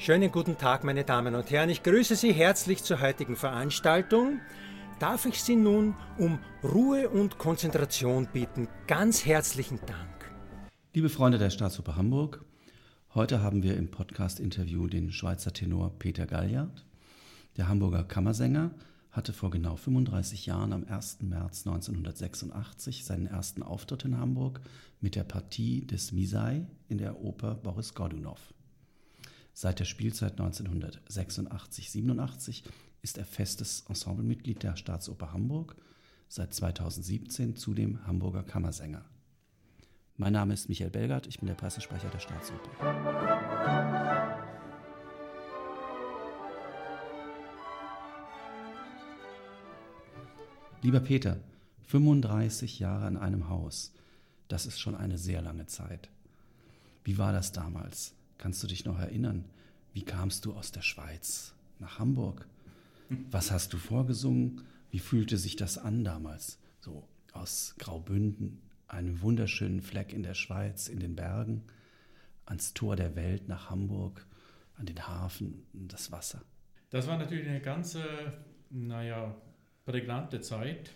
Schönen guten Tag, meine Damen und Herren. Ich grüße Sie herzlich zur heutigen Veranstaltung. Darf ich Sie nun um Ruhe und Konzentration bitten? Ganz herzlichen Dank. Liebe Freunde der Staatsoper Hamburg, heute haben wir im Podcast-Interview den Schweizer Tenor Peter Galliard. Der Hamburger Kammersänger hatte vor genau 35 Jahren am 1. März 1986 seinen ersten Auftritt in Hamburg mit der Partie des Misai in der Oper Boris Godunow. Seit der Spielzeit 1986-87 ist er festes Ensemblemitglied der Staatsoper Hamburg, seit 2017 zudem Hamburger Kammersänger. Mein Name ist Michael Belgard, ich bin der Pressesprecher der Staatsoper. Lieber Peter, 35 Jahre in einem Haus, das ist schon eine sehr lange Zeit. Wie war das damals? Kannst du dich noch erinnern? Wie kamst du aus der Schweiz nach Hamburg? Was hast du vorgesungen? Wie fühlte sich das an damals? So aus Graubünden, einem wunderschönen Fleck in der Schweiz, in den Bergen, ans Tor der Welt nach Hamburg, an den Hafen, das Wasser. Das war natürlich eine ganze, naja, prägnante Zeit.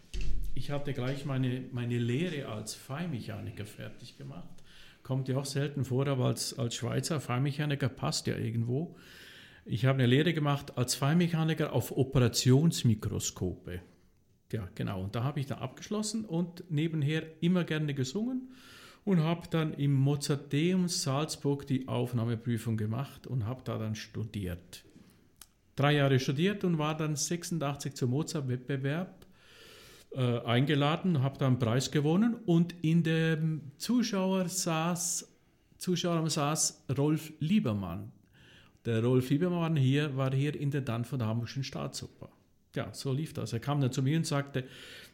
Ich hatte gleich meine, meine Lehre als Feinmechaniker fertig gemacht kommt ja auch selten vor, aber als, als Schweizer Feinmechaniker passt ja irgendwo. Ich habe eine Lehre gemacht als Feinmechaniker auf Operationsmikroskope. Ja, genau. Und da habe ich dann abgeschlossen und nebenher immer gerne gesungen und habe dann im Mozarteum Salzburg die Aufnahmeprüfung gemacht und habe da dann studiert. Drei Jahre studiert und war dann 86 zum Mozart-Wettbewerb äh, eingeladen, habe da einen Preis gewonnen und in dem Zuschauer saß, Zuschauer saß Rolf Liebermann. Der Rolf Liebermann hier war hier Intendant von der Hamburgischen Staatsoper. Ja, so lief das. Er kam dann zu mir und sagte,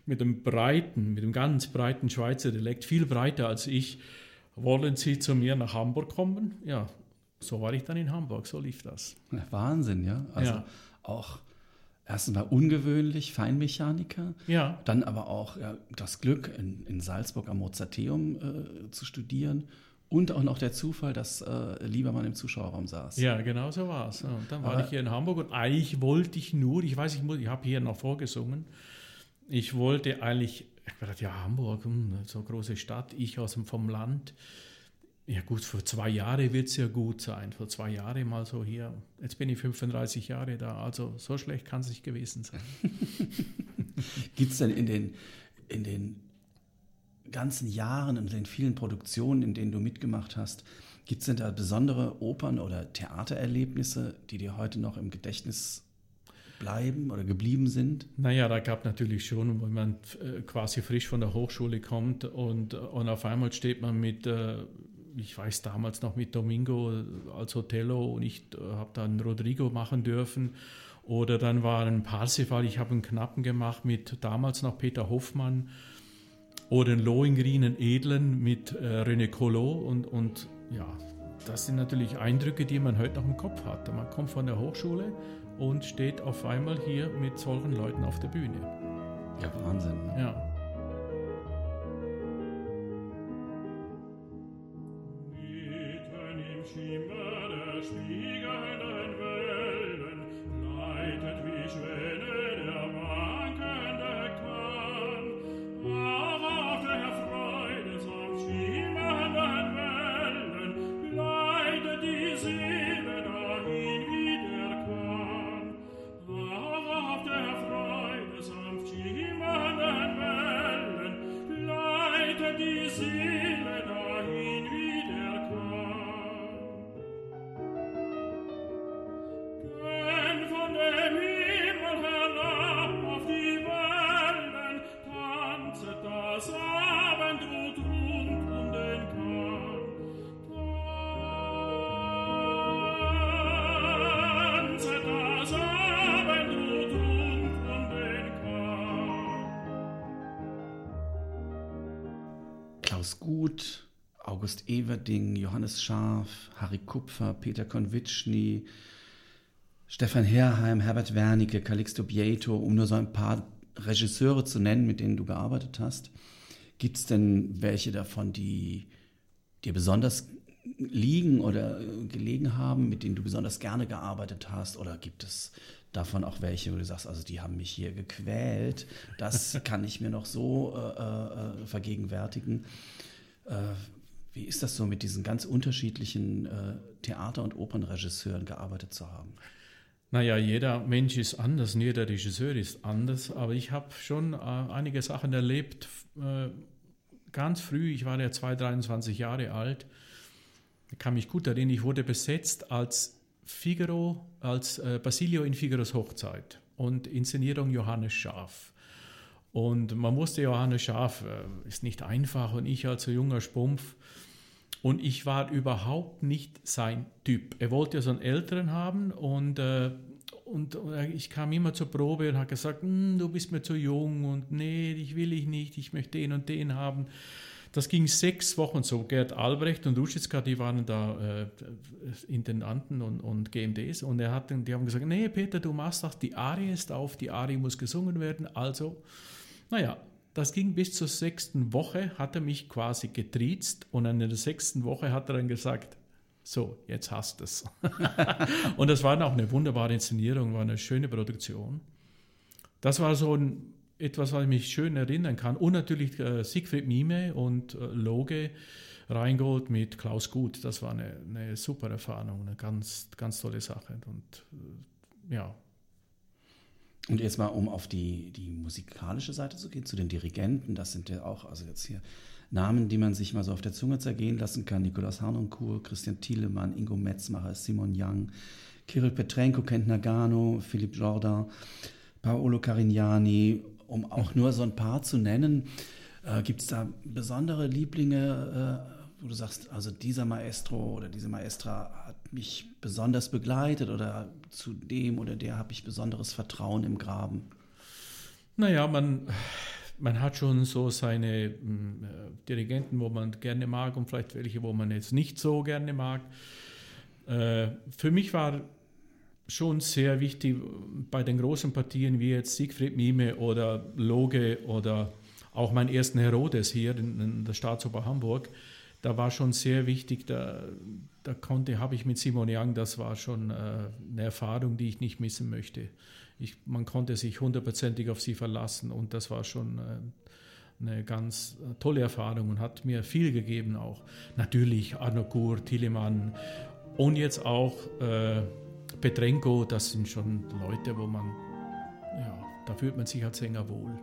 mit dem breiten, mit dem ganz breiten Schweizer Dialekt, viel breiter als ich, wollen Sie zu mir nach Hamburg kommen? Ja, so war ich dann in Hamburg, so lief das. Wahnsinn, ja. Also ja. auch erstens mal ungewöhnlich, Feinmechaniker. Ja. Dann aber auch ja, das Glück, in, in Salzburg am Mozarteum äh, zu studieren. Und auch noch der Zufall, dass äh, Liebermann im Zuschauerraum saß. Ja, genau so war es. Und dann war aber ich hier in Hamburg und eigentlich wollte ich nur, ich weiß, ich, ich habe hier noch vorgesungen, ich wollte eigentlich, ich dachte, ja, Hamburg, hm, so große Stadt, ich aus dem, vom Land. Ja gut, für zwei Jahre wird es ja gut sein. Für zwei Jahre mal so hier. Jetzt bin ich 35 Jahre da. Also so schlecht kann es nicht gewesen sein. Gibt es denn in den, in den ganzen Jahren und den vielen Produktionen, in denen du mitgemacht hast, gibt es denn da besondere Opern- oder Theatererlebnisse, die dir heute noch im Gedächtnis bleiben oder geblieben sind? Naja, da gab natürlich schon, wenn man äh, quasi frisch von der Hochschule kommt und, und auf einmal steht man mit äh, ich weiß damals noch mit Domingo als Hotello und ich äh, habe dann Rodrigo machen dürfen. Oder dann war ein Parsifal, ich habe einen Knappen gemacht mit damals noch Peter Hoffmann. Oder einen Lohengrin, einen Edlen mit äh, René Collot. Und, und ja, das sind natürlich Eindrücke, die man heute noch im Kopf hat. Man kommt von der Hochschule und steht auf einmal hier mit solchen Leuten auf der Bühne. Ja, Wahnsinn. Ne? Ja. tree. Klaus Gut, August Everding, Johannes Scharf, Harry Kupfer, Peter Konwitschny, Stefan Herheim, Herbert Wernicke, Calixto Bieto, um nur so ein paar Regisseure zu nennen, mit denen du gearbeitet hast. Gibt es denn welche davon, die dir besonders liegen oder äh, gelegen haben, mit denen du besonders gerne gearbeitet hast? Oder gibt es davon auch welche, wo du sagst, also die haben mich hier gequält, das kann ich mir noch so äh, äh, vergegenwärtigen. Äh, wie ist das so, mit diesen ganz unterschiedlichen äh, Theater- und Opernregisseuren gearbeitet zu haben? Naja, jeder Mensch ist anders jeder Regisseur ist anders, aber ich habe schon äh, einige Sachen erlebt, äh, ganz früh, ich war ja 2, 23 Jahre alt, ich kann mich gut erinnern, ich wurde besetzt als Figaro, als äh, Basilio in Figaros Hochzeit und Inszenierung Johannes Schaf. Und man wusste, Johannes Schaf äh, ist nicht einfach und ich als junger Spumpf. Und ich war überhaupt nicht sein Typ. Er wollte ja so einen Älteren haben und, äh, und, und, ich kam immer zur Probe und habe gesagt, hm, du bist mir zu jung und nee, ich will ich nicht, ich möchte den und den haben. Das ging sechs Wochen so. Gerd Albrecht und Ruschitzka, die waren da äh, Intendanten und, und GMDs und er hat, die haben gesagt, nee Peter, du machst das, die Arie ist auf, die Arie muss gesungen werden, also, naja, das ging bis zur sechsten Woche, hat er mich quasi getriezt und in der sechsten Woche hat er dann gesagt, so, jetzt hast es. und das war auch eine wunderbare Inszenierung, war eine schöne Produktion. Das war so ein etwas, was ich mich schön erinnern kann. Und natürlich äh, Siegfried Mime und äh, Loge Rheingold mit Klaus Gut. Das war eine, eine, super Erfahrung, eine ganz, ganz tolle Sache. Und äh, ja. Und jetzt mal, um auf die, die musikalische Seite zu gehen, zu den Dirigenten, das sind ja auch, also jetzt hier Namen, die man sich mal so auf der Zunge zergehen lassen kann. Nikolaus Harnoncourt, Christian Thielemann, Ingo Metzmacher, Simon Young, Kirill Petrenko, Kent Nagano, Philipp Jordan, Paolo Carignani um auch nur so ein paar zu nennen. Äh, Gibt es da besondere Lieblinge, äh, wo du sagst, also dieser Maestro oder diese Maestra hat mich besonders begleitet oder zu dem oder der habe ich besonderes Vertrauen im Graben? Naja, man, man hat schon so seine äh, Dirigenten, wo man gerne mag und vielleicht welche, wo man jetzt nicht so gerne mag. Äh, für mich war schon sehr wichtig bei den großen Partien wie jetzt Siegfried Mime oder Loge oder auch mein ersten Herodes hier in, in der Staatsoper Hamburg. Da war schon sehr wichtig, da, da konnte, habe ich mit Simon Young, das war schon äh, eine Erfahrung, die ich nicht missen möchte. Ich, man konnte sich hundertprozentig auf sie verlassen und das war schon äh, eine ganz tolle Erfahrung und hat mir viel gegeben auch. Natürlich Arno Kur, Thielemann und jetzt auch äh, Petrenko, das sind schon Leute, wo man, ja, da fühlt man sich als Sänger wohl.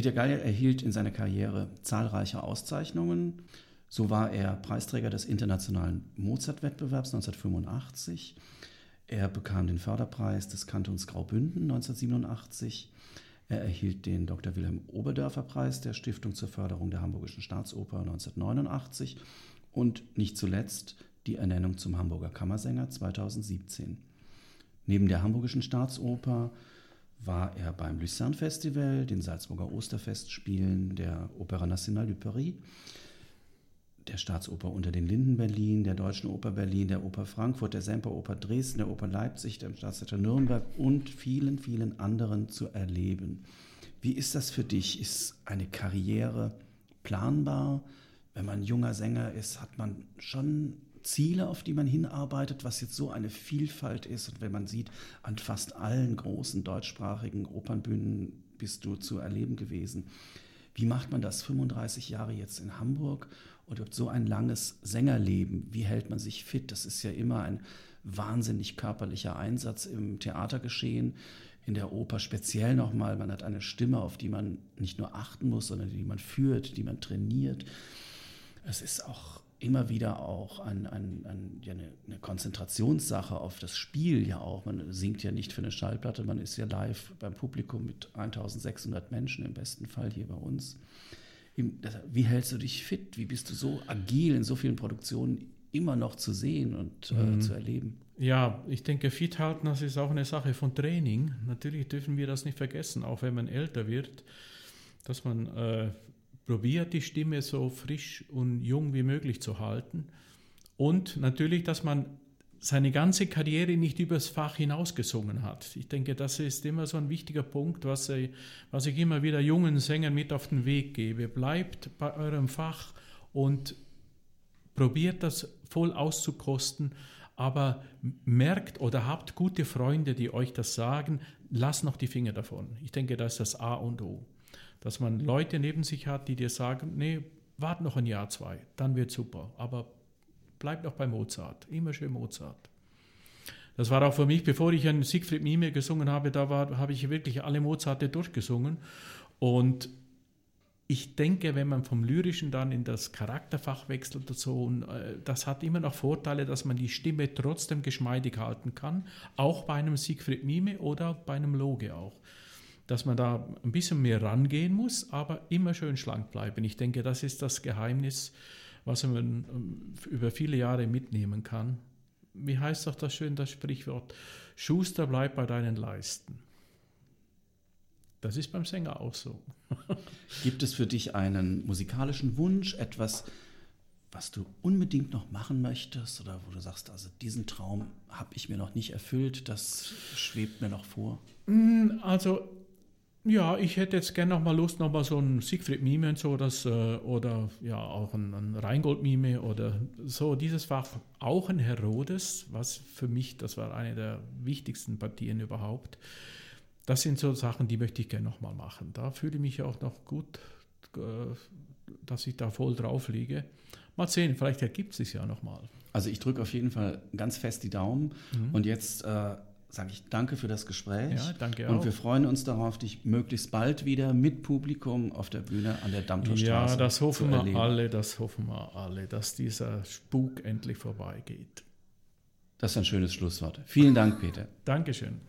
Peter Geil erhielt in seiner Karriere zahlreiche Auszeichnungen. So war er Preisträger des Internationalen Mozart-Wettbewerbs 1985. Er bekam den Förderpreis des Kantons Graubünden 1987. Er erhielt den Dr. Wilhelm Oberdörfer Preis der Stiftung zur Förderung der Hamburgischen Staatsoper 1989 und nicht zuletzt die Ernennung zum Hamburger Kammersänger 2017. Neben der Hamburgischen Staatsoper war er beim Lucerne Festival, den Salzburger Osterfestspielen, der Opera Nationale du Paris, der Staatsoper unter den Linden Berlin, der Deutschen Oper Berlin, der Oper Frankfurt, der Semperoper Dresden, der Oper Leipzig, dem Staatstheater Nürnberg und vielen, vielen anderen zu erleben. Wie ist das für dich? Ist eine Karriere planbar? Wenn man junger Sänger ist, hat man schon Ziele, auf die man hinarbeitet, was jetzt so eine Vielfalt ist. Und wenn man sieht, an fast allen großen deutschsprachigen Opernbühnen bist du zu erleben gewesen. Wie macht man das 35 Jahre jetzt in Hamburg und so ein langes Sängerleben? Wie hält man sich fit? Das ist ja immer ein wahnsinnig körperlicher Einsatz im Theatergeschehen, in der Oper speziell nochmal. Man hat eine Stimme, auf die man nicht nur achten muss, sondern die man führt, die man trainiert. Es ist auch immer wieder auch ein, ein, ein, ja eine, eine, Konzentrationssache auf das Spiel ja auch. Man singt ja nicht für eine Schallplatte, man ist ja live beim Publikum mit 1600 Menschen im besten Fall hier bei uns. Wie hältst du dich fit? Wie bist du so agil in so vielen Produktionen immer noch zu sehen und äh, mhm. äh, zu erleben? Ja, ich denke, fit halten, das ist auch eine Sache von Training. Natürlich dürfen wir das nicht vergessen, auch wenn man älter wird, dass man äh, probiert, die Stimme so frisch und jung wie möglich zu halten. Und natürlich, dass man seine ganze Karriere nicht übers Fach hinausgesungen hat. Ich denke, das ist immer so ein wichtiger Punkt, was ich, was ich immer wieder jungen Sängern mit auf den Weg gebe. Bleibt bei eurem Fach und probiert das voll auszukosten, aber merkt oder habt gute Freunde, die euch das sagen, lasst noch die Finger davon. Ich denke, das ist das A und O dass man Leute neben sich hat, die dir sagen, nee, warte noch ein Jahr, zwei, dann wird super, aber bleib noch bei Mozart, immer schön Mozart. Das war auch für mich, bevor ich einen Siegfried Mime gesungen habe, da war, habe ich wirklich alle Mozarte durchgesungen und ich denke, wenn man vom Lyrischen dann in das Charakterfach wechselt und so, und, äh, das hat immer noch Vorteile, dass man die Stimme trotzdem geschmeidig halten kann, auch bei einem Siegfried Mime oder bei einem Loge auch dass man da ein bisschen mehr rangehen muss, aber immer schön schlank bleiben. Ich denke, das ist das Geheimnis, was man ähm, über viele Jahre mitnehmen kann. Wie heißt doch das schön, das Sprichwort? Schuster bleibt bei deinen Leisten. Das ist beim Sänger auch so. Gibt es für dich einen musikalischen Wunsch, etwas, was du unbedingt noch machen möchtest oder wo du sagst, also diesen Traum habe ich mir noch nicht erfüllt, das schwebt mir noch vor? Mm, also ja, ich hätte jetzt gerne noch mal Lust, noch mal so ein Siegfried Mime und so, das, äh, oder ja, auch ein, ein Reingold Mime oder so, dieses war auch ein Herodes, was für mich, das war eine der wichtigsten Partien überhaupt. Das sind so Sachen, die möchte ich gerne noch mal machen. Da fühle ich mich auch noch gut, äh, dass ich da voll drauf liege. Mal sehen, vielleicht ergibt es sich ja noch mal. Also ich drücke auf jeden Fall ganz fest die Daumen mhm. und jetzt äh, sage ich danke für das Gespräch. Ja, danke auch. Und wir freuen uns darauf, dich möglichst bald wieder mit Publikum auf der Bühne an der Dammtorstraße Ja, das hoffen wir erleben. alle, das hoffen wir alle, dass dieser Spuk endlich vorbeigeht. Das ist ein schönes Schlusswort. Vielen Dank, Peter. Dankeschön.